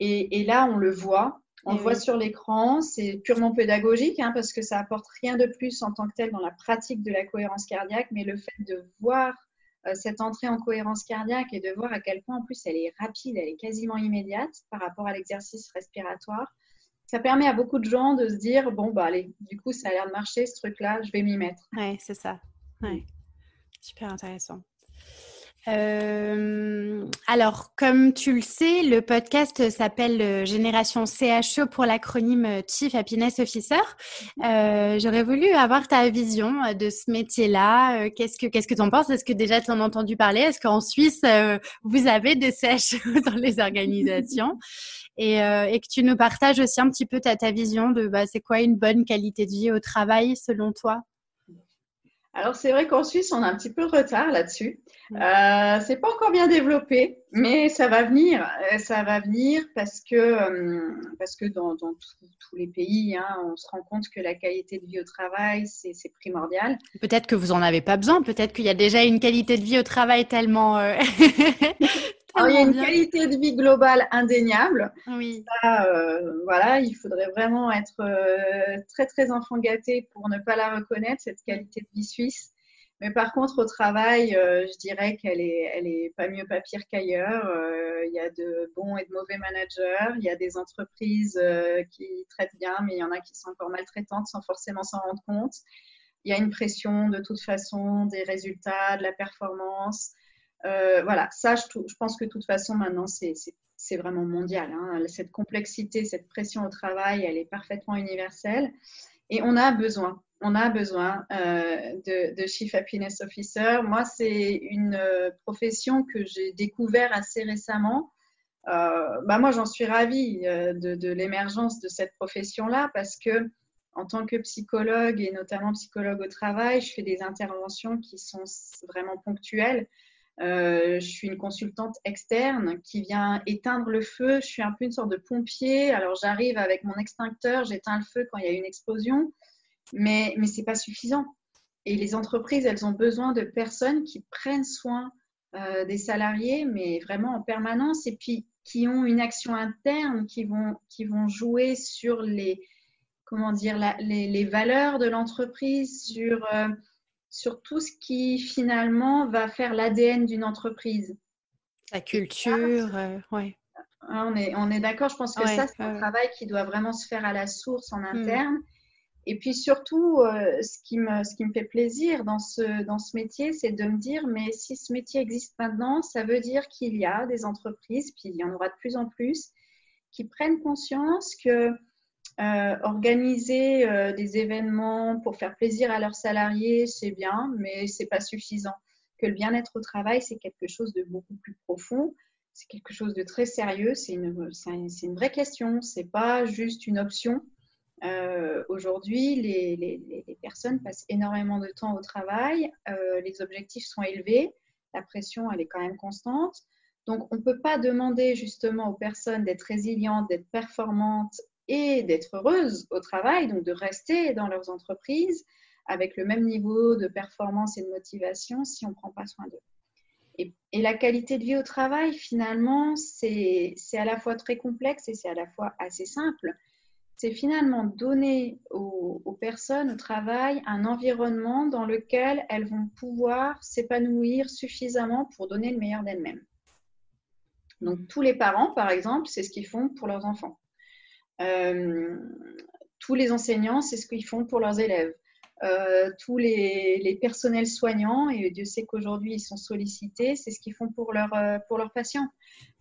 Et, là, on le voit. On le voit sur l'écran. C'est purement pédagogique hein, parce que ça apporte rien de plus en tant que tel dans la pratique de la cohérence cardiaque. Mais le fait de voir euh, cette entrée en cohérence cardiaque et de voir à quel point en plus elle est rapide, elle est quasiment immédiate par rapport à l'exercice respiratoire, ça permet à beaucoup de gens de se dire bon, bah allez, du coup, ça a l'air de marcher ce truc-là, je vais m'y mettre. Oui, c'est ça. Ouais. Super intéressant. Euh, alors, comme tu le sais, le podcast s'appelle euh, Génération CHO pour l'acronyme euh, Chief Happiness Officer. J'aurais voulu avoir ta vision de ce métier-là. Qu'est-ce que qu'est-ce que tu en penses? Est-ce que déjà tu en as entendu parler? Est-ce qu'en Suisse, vous avez des CHO dans les organisations? euh, et, que tu nous partages aussi un petit peu ta, ta vision de bah, c'est quoi une bonne qualité de vie au travail selon toi? Alors c'est vrai qu'en Suisse, on a un petit peu de retard là-dessus. Euh, c'est pas encore bien développé, mais ça va venir. Euh, ça va venir parce que euh, parce que dans, dans tous les pays, hein, on se rend compte que la qualité de vie au travail c'est primordial. Peut-être que vous en avez pas besoin. Peut-être qu'il y a déjà une qualité de vie au travail tellement il y a une qualité de vie globale indéniable. Oui. Euh, voilà, il faudrait vraiment être euh, très très enfant gâté pour ne pas la reconnaître cette qualité de vie suisse. Mais par contre, au travail, euh, je dirais qu'elle est, elle est pas mieux pas pire qu'ailleurs. Il y a de bons et de mauvais managers. Il y a des entreprises qui traitent bien, mais il y en a qui sont encore maltraitantes sans forcément s'en rendre compte. Il y a une pression de toute façon des résultats, de la performance. Euh, voilà, ça, je, pense que de toute façon, maintenant, c'est vraiment mondial. Hein. Cette complexité, cette pression au travail, elle est parfaitement universelle. Et on a besoin, on a besoin euh, de, Chief Happiness Officer. Moi, c'est une euh, profession que j'ai découvert assez récemment. bah moi, j'en suis ravie de, de l'émergence de cette profession-là parce que en tant que psychologue et notamment psychologue au travail, je fais des interventions qui sont vraiment ponctuelles. Euh, je suis une consultante externe qui vient éteindre le feu. Je suis un peu une sorte de pompier. Alors j'arrive avec mon extincteur, j'éteins le feu quand il y a une explosion, mais, mais ce n'est pas suffisant. Et les entreprises, elles ont besoin de personnes qui prennent soin des salariés, mais vraiment en permanence, et puis qui ont une action interne, qui vont, qui vont jouer sur les, comment dire, les, valeurs de l'entreprise, sur, sur tout ce qui finalement va faire l'ADN d'une entreprise. La culture, oui. On est, on est d'accord, je pense que ça, c'est un travail qui doit vraiment se faire à la source en mm. interne. Et puis surtout, euh, ce, qui me, ce qui me fait plaisir dans ce, dans ce métier, c'est de me dire, mais si ce métier existe maintenant, ça veut dire qu'il y a des entreprises, puis il y en aura de plus en plus, qui prennent conscience que euh, organiser euh, des événements pour faire plaisir à leurs salariés, c'est bien, mais c'est pas suffisant. Que le bien-être au travail, c'est quelque chose de beaucoup plus profond c'est quelque chose de très sérieux, c'est une, vraie question, c'est pas juste une option. Euh, aujourd'hui, les, les, personnes passent énormément de temps au travail, les objectifs sont élevés, la pression, elle est quand même constante. Donc, on ne peut pas demander justement aux personnes d'être résilientes, d'être performantes et d'être heureuses au travail, donc de rester dans leurs entreprises avec le même niveau de performance et de motivation si on ne prend pas soin d'eux. Et, la qualité de vie au travail, finalement, c'est à la fois très complexe et c'est à la fois assez simple. C'est finalement donner aux, personnes au travail un environnement dans lequel elles vont pouvoir s'épanouir suffisamment pour donner le meilleur d'elles-mêmes. Donc tous les parents, par exemple, c'est ce qu'ils font pour leurs enfants. Euh, tous les enseignants, c'est ce qu'ils font pour leurs élèves. Euh, tous les, personnels soignants, et Dieu sait qu'aujourd'hui ils sont sollicités, c'est ce qu'ils font pour, leur, euh, pour leurs patients.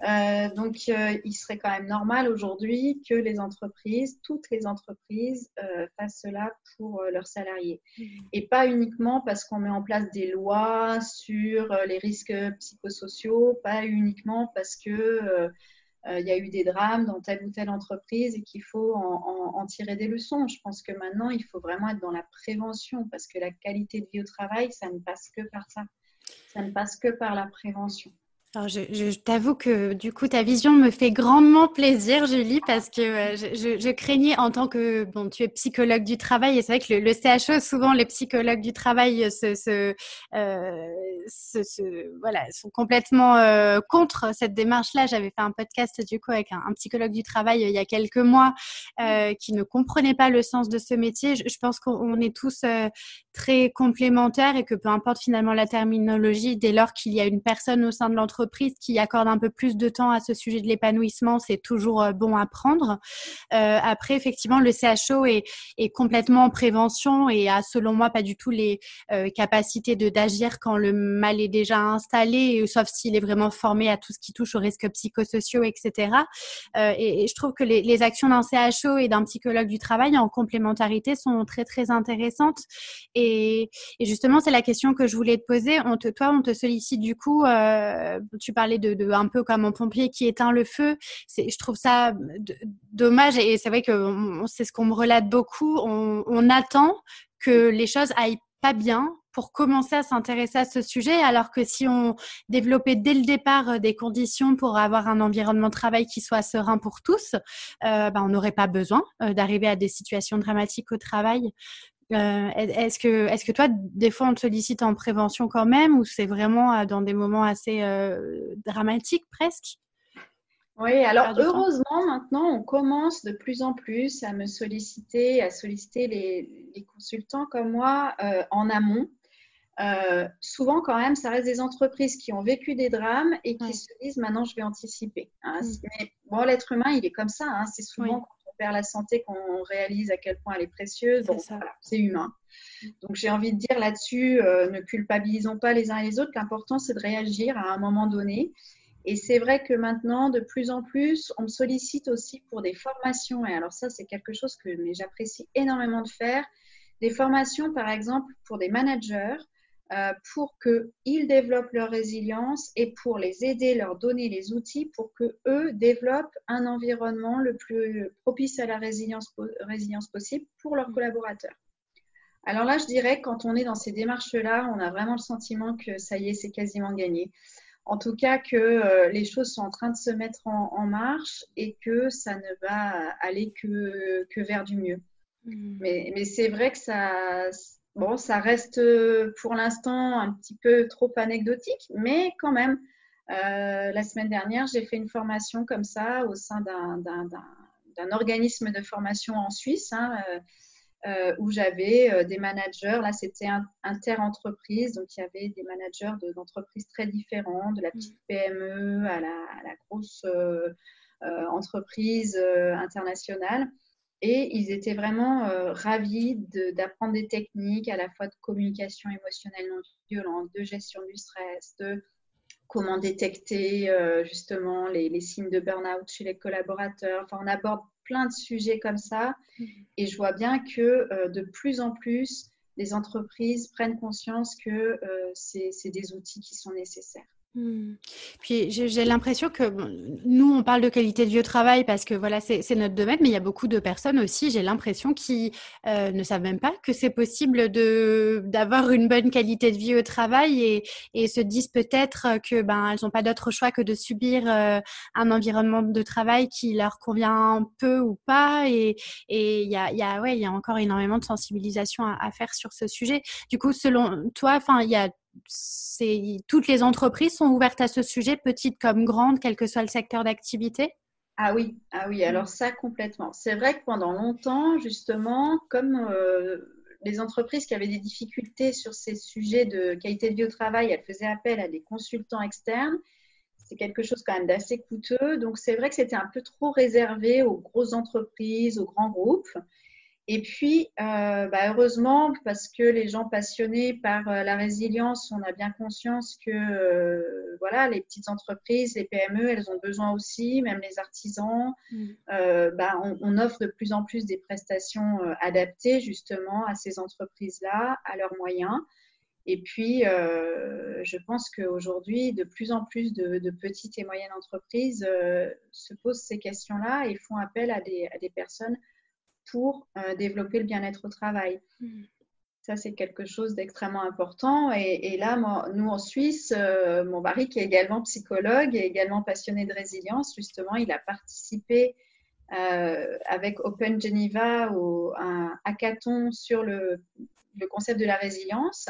Euh, donc il serait quand même normal aujourd'hui que les entreprises, toutes les entreprises, fassent cela pour leurs salariés. Mmh. Et pas uniquement parce qu'on met en place des lois sur les risques psychosociaux, pas uniquement parce que il y a eu des drames dans telle ou telle entreprise et qu'il faut en, tirer des leçons. Je pense que maintenant, il faut vraiment être dans la prévention parce que la qualité de vie au travail, ça ne passe que par ça. Ça ne passe que par la prévention. Alors je, t'avoue que du coup ta vision me fait grandement plaisir, Julie, parce que euh, je, craignais en tant que bon, tu es psychologue du travail et c'est vrai que le, CHE, souvent les psychologues du travail se, se, euh, voilà sont complètement euh, contre cette démarche-là. J'avais fait un podcast du coup avec un, psychologue du travail il y a quelques mois qui ne comprenait pas le sens de ce métier. Je, pense qu'on est tous très complémentaires et que peu importe finalement la terminologie, dès lors qu'il y a une personne au sein de l'entreprise qui accorde un peu plus de temps à ce sujet de l'épanouissement, c'est toujours euh, bon à prendre. Euh, après, effectivement, le CHO est, est, complètement en prévention et a, selon moi, pas du tout les euh, capacités de d'agir quand le mal est déjà installé, sauf s'il est vraiment formé à tout ce qui touche aux risques psychosociaux, etc. Et, je trouve que les, les actions d'un CHO et d'un psychologue du travail en complémentarité sont très très intéressantes. Et, et justement, c'est la question que je voulais te poser. On te, toi, on te sollicite du coup euh, tu parlais de, un peu comme un pompier qui éteint le feu. je trouve ça dommage et c'est vrai que c'est ce qu'on me relate beaucoup. On, attend que les choses aillent pas bien pour commencer à s'intéresser à ce sujet, alors que si on développait dès le départ euh, des conditions pour avoir un environnement de travail qui soit serein pour tous, euh, ben, on n'aurait pas besoin d'arriver à des situations dramatiques au travail. Euh, est-ce que, est-ce que toi, des fois, on te sollicite en prévention quand même, ou c'est vraiment euh, dans des moments assez euh, dramatiques presque? Oui, alors heureusement, maintenant, on commence de plus en plus à me solliciter, à solliciter les, consultants comme moi en amont. souvent, quand même, ça reste des entreprises qui ont vécu des drames et qui se disent maintenant, je vais anticiper. Hein. Mmh. Mais bon, l'être humain, il est comme ça. Hein. c'est souvent perd la santé qu'on réalise à quel point elle est précieuse. c'est humain. Donc j'ai envie de dire là-dessus, euh, ne culpabilisons pas les uns et les autres. L'important, c'est de réagir à un moment donné. Et c'est vrai que maintenant, de plus en plus, on me sollicite aussi pour des formations. Et alors ça, c'est quelque chose que j'apprécie énormément de faire. Des formations, par exemple, pour des managers pour qu'ils développent leur résilience et pour les aider, leur donner les outils pour que eux développent un environnement le plus propice à la résilience, résilience possible pour leurs collaborateurs. Alors là, je dirais, quand on est dans ces démarches-là, on a vraiment le sentiment que ça y est, c'est quasiment gagné. En tout cas, que euh, les choses sont en train de se mettre en, marche et que ça ne va aller que, que vers du mieux. Mmh. Mais, mais c'est vrai que ça, bon, ça reste pour l'instant un petit peu trop anecdotique, mais quand même, la semaine dernière, j'ai fait une formation comme ça au sein d'un organisme de formation en Suisse. Hein, euh, où j'avais euh, des managers. Là, c'était inter-entreprise, donc il y avait des managers d'entreprises très différents, de la petite mm. PME à la, grosse euh, entreprise internationale. Et ils étaient vraiment ravis d'apprendre des techniques à la fois de communication émotionnelle non violente, de gestion du stress, de comment détecter justement les, les signes de burn-out chez les collaborateurs. Enfin, on aborde plein de sujets comme ça. Mhm. Et je vois bien que euh, de plus en plus, les entreprises prennent conscience que euh, c'est des outils qui sont nécessaires. Hmm. Puis j'ai l'impression que nous, on parle de qualité de vie au travail parce que voilà, c'est notre domaine, mais il y a beaucoup de personnes aussi, j'ai l'impression, qui euh, ne savent même pas que c'est possible d'avoir une bonne qualité de vie au travail et, et se disent peut-être que ben elles n'ont pas d'autre choix que de subir euh, un environnement de travail qui leur convient peu ou pas. Et il y a, y, a, ouais, y a encore énormément de sensibilisation à, à faire sur ce sujet. Du coup, selon toi, il y a toutes les entreprises sont ouvertes à ce sujet, petites comme grandes, quel que soit le secteur d'activité? Ah oui, ah oui, alors ça complètement. C'est vrai que pendant longtemps, justement, comme euh, les entreprises qui avaient des difficultés sur ces sujets de qualité de vie au travail, elles faisaient appel à des consultants externes. C'est quelque chose quand même d'assez coûteux. Donc c'est vrai que c'était un peu trop réservé aux grosses entreprises, aux grands groupes. Et puis, euh, bah, heureusement, parce que les gens passionnés par euh, la résilience, on a bien conscience que euh, voilà, les petites entreprises, les PME, elles ont besoin aussi, même les artisans. Mm. Bah, on, offre de plus en plus des prestations adaptées justement à ces entreprises-là, à leurs moyens. Et puis, je pense qu'aujourd'hui, de plus en plus de, petites et moyennes entreprises se posent ces questions-là et font appel à des, à des personnes pour euh, développer le bien-être au travail. Mm. Ça, c'est quelque chose d'extrêmement important. Et, là, nous, en Suisse, euh, mon mari, qui est également psychologue et également passionné de résilience, justement, il a participé euh, avec Open Geneva au, un hackathon sur le, le, concept de la résilience.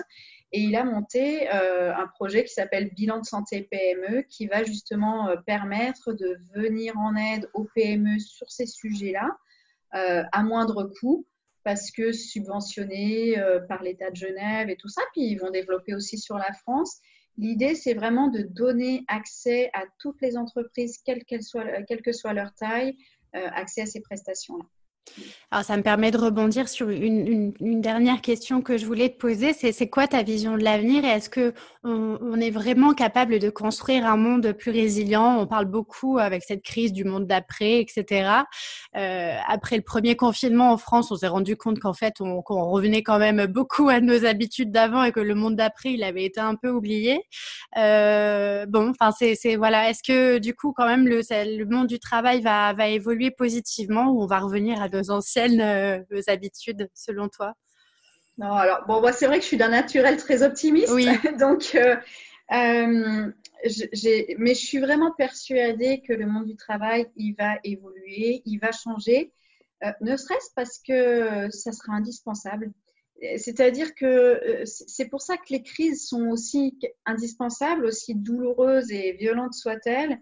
Et il a monté un projet qui s'appelle Bilan de santé PME, qui va justement permettre de venir en aide aux PME sur ces sujets-là euh, à moindre coût parce que subventionnés euh, par l'État de Genève et tout ça. Puis ils vont développer aussi sur la France. L'idée, c'est vraiment de donner accès à toutes les entreprises, quelle, quelle que soit leur taille, euh, accès à ces prestations-là. Alors, ça me permet de rebondir sur une, dernière question que je voulais te poser. C'est quoi ta vision de l'avenir et est-ce que on, est vraiment capable de construire un monde plus résilient? On parle beaucoup avec cette crise du monde d'après, etc. Euh, après le premier confinement en France, on s'est rendu compte qu'en fait, on, revenait quand même beaucoup à nos habitudes d'avant et que le monde d'après, il avait été un peu oublié. Euh, bon, enfin, c'est voilà. Est-ce que du coup, quand même, le, monde du travail va, va évoluer positivement ou on va revenir à de anciennes euh, habitudes selon toi? Non, alors bon, moi c'est vrai que je suis d'un naturel très optimiste, oui. donc euh, euh, mais je suis vraiment persuadée que le monde du travail il va évoluer, il va changer, ne serait-ce parce que ça sera indispensable. C'est-à-dire que c'est pour ça que les crises sont aussi indispensables, aussi douloureuses et violentes soient-elles.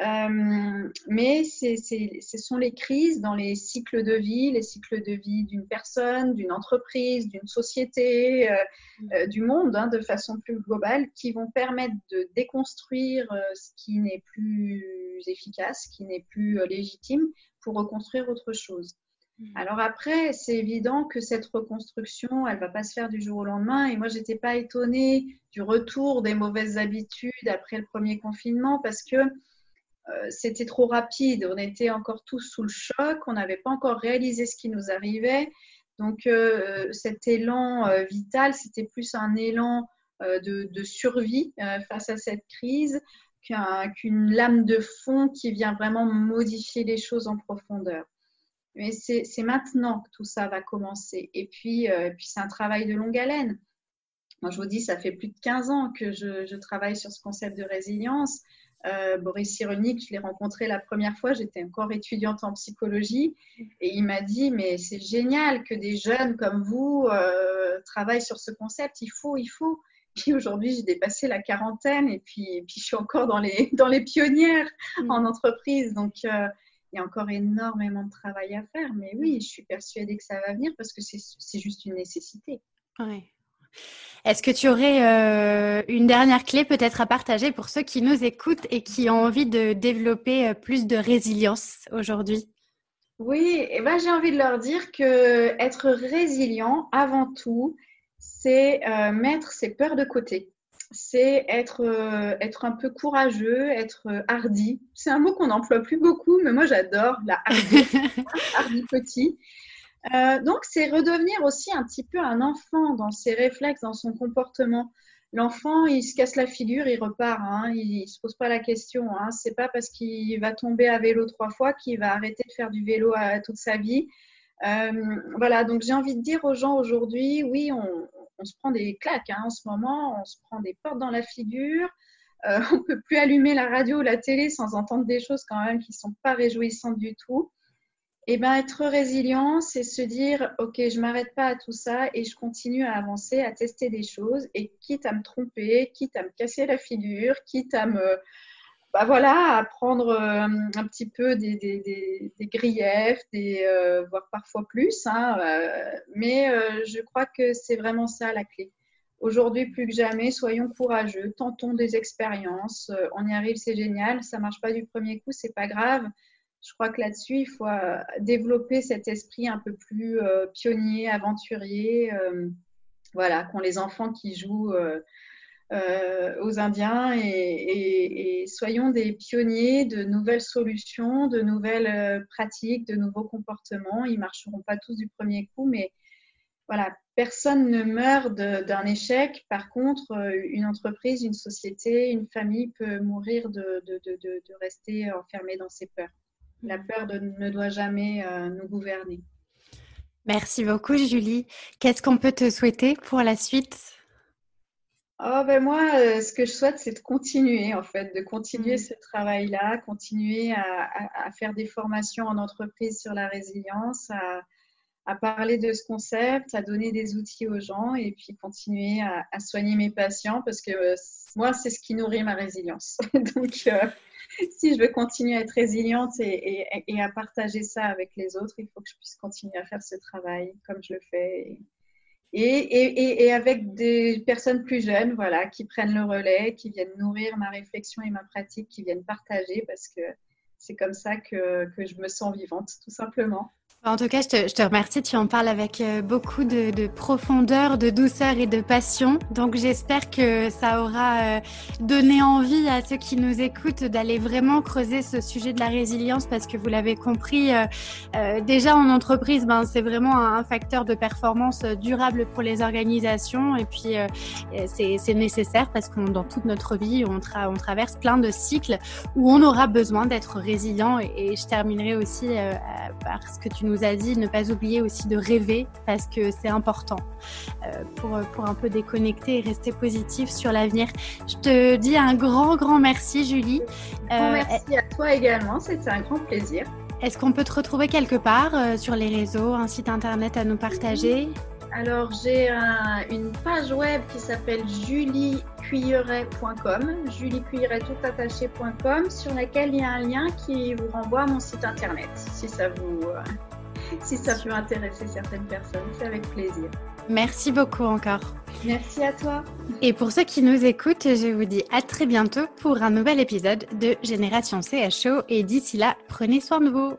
Euh, mais ce sont les crises dans les cycles de vie, les cycles de vie d'une personne, d'une entreprise, d'une société, euh, euh, du monde hein, de façon plus globale, qui vont permettre de déconstruire ce qui n'est plus efficace, ce qui n'est plus légitime, pour reconstruire autre chose. Mm. Alors après, c'est évident que cette reconstruction, elle va pas se faire du jour au lendemain. Et moi, j'étais pas étonnée du retour des mauvaises habitudes après le premier confinement parce que c'était trop rapide. On était encore tous sous le choc. On n'avait pas encore réalisé ce qui nous arrivait. Donc, euh, cet élan euh, vital, c'était plus un élan de, survie face à cette crise qu'une lame de fond qui vient vraiment modifier les choses en profondeur. Mais c'est maintenant que tout ça va commencer. Et puis, puis c'est un travail de longue haleine. Moi, je vous dis, ça fait plus de 15 ans que je travaille sur ce concept de résilience. Euh, Boris Cyrulnik, je l'ai rencontré la première fois, j'étais encore étudiante en psychologie, et il m'a dit, mais c'est génial que des jeunes comme vous euh, travaillent sur ce concept, il faut, il faut. Puis aujourd'hui, j'ai dépassé la quarantaine, et puis, puis je suis encore dans les, dans les pionnières mm. en entreprise, donc euh, il y a encore énormément de travail à faire, mais oui, je suis persuadée que ça va venir parce que c'est juste une nécessité. Ouais. Est-ce que tu aurais euh, une dernière clé peut-être à partager pour ceux qui nous écoutent et qui ont envie de développer euh, plus de résilience aujourd'hui? Oui, eh ben, j'ai envie de leur dire que être résilient, avant tout, c'est euh, mettre ses peurs de côté. C'est être, être un peu courageux, être hardi. C'est un mot qu'on n'emploie plus beaucoup, mais moi j'adore la hardi, hardi petit. Euh, donc, c'est redevenir aussi un petit peu un enfant dans ses réflexes, dans son comportement. L'enfant, il se casse la figure, il repart. Hein, il ne se pose pas la question. Hein, c'est pas parce qu'il va tomber à vélo trois fois qu'il va arrêter de faire du vélo à, toute sa vie. Euh, voilà, donc j'ai envie de dire aux gens aujourd'hui, oui, on, se prend des claques hein, en ce moment, on se prend des portes dans la figure. Euh, on peut plus allumer la radio ou la télé sans entendre des choses quand même qui sont pas réjouissantes du tout. Eh ben, être résilient, c'est se dire, OK, je m'arrête pas à tout ça et je continue à avancer, à tester des choses et quitte à me tromper, quitte à me casser la figure, quitte à me, bah voilà, à prendre euh, un petit peu des, des, griefs, euh, voire parfois plus. Hein, euh, mais je crois que c'est vraiment ça la clé. Aujourd'hui, plus que jamais, soyons courageux, tentons des expériences. on y arrive, c'est génial. Ça marche pas du premier coup, c'est pas grave je crois que là-dessus, il faut euh, développer cet esprit un peu plus euh, pionnier, aventurier. Euh, voilà, qu'ont les enfants qui jouent aux Indiens et, soyons des pionniers de nouvelles solutions, de nouvelles pratiques, de nouveaux comportements. Ils ne marcheront pas tous du premier coup, mais voilà, personne ne meurt d'un échec. Par contre, une entreprise, une société, une famille peut mourir de, de rester enfermée dans ses peurs la peur ne doit jamais euh, nous gouverner. Merci beaucoup, Julie. Qu'est-ce qu'on peut te souhaiter pour la suite? Oh ben moi, euh, ce que je souhaite, c'est de continuer en fait, de continuer mm. ce travail-là, continuer à, faire des formations en entreprise sur la résilience, à, parler de ce concept, à donner des outils aux gens et puis continuer à, soigner mes patients parce que euh, moi, c'est ce qui nourrit ma résilience. Donc, si je veux continuer à être résiliente et, à partager ça avec les autres, il faut que je puisse continuer à faire ce travail comme je le fais. Et, avec des personnes plus jeunes, voilà, qui prennent le relais, qui viennent nourrir ma réflexion et ma pratique, qui viennent partager, parce que c'est comme ça que je me sens vivante, tout simplement. En tout cas, je te, remercie. Tu en parles avec euh, beaucoup de, profondeur, de douceur et de passion. Donc, j'espère que ça aura euh, donné envie à ceux qui nous écoutent d'aller vraiment creuser ce sujet de la résilience parce que vous l'avez compris, euh, déjà en entreprise, ben, c'est vraiment un, facteur de performance durable pour les organisations. Et puis, c'est nécessaire parce que dans toute notre vie, on, traverse plein de cycles où on aura besoin d'être résilient. Et, et, je terminerai aussi par ce que tu nous a dit, ne pas oublier aussi de rêver parce que c'est important euh, pour, pour un peu déconnecter et rester positif sur l'avenir. Je te dis un grand, grand merci, Julie. Euh, merci à toi également, c'était un grand plaisir. Est-ce qu'on peut te retrouver quelque part euh, sur les réseaux, un site internet à nous partager? Alors, j'ai une page web qui s'appelle juliecuilleret.com, juliecuilleret.com, sur laquelle il y a un lien qui vous renvoie à mon site internet, si ça vous, si ça peut intéresser certaines personnes. C'est avec plaisir. Merci beaucoup encore. Merci à toi. Et pour ceux qui nous écoutent, je vous dis à très bientôt pour un nouvel épisode de Génération CHO. Et d'ici là, prenez soin de vous.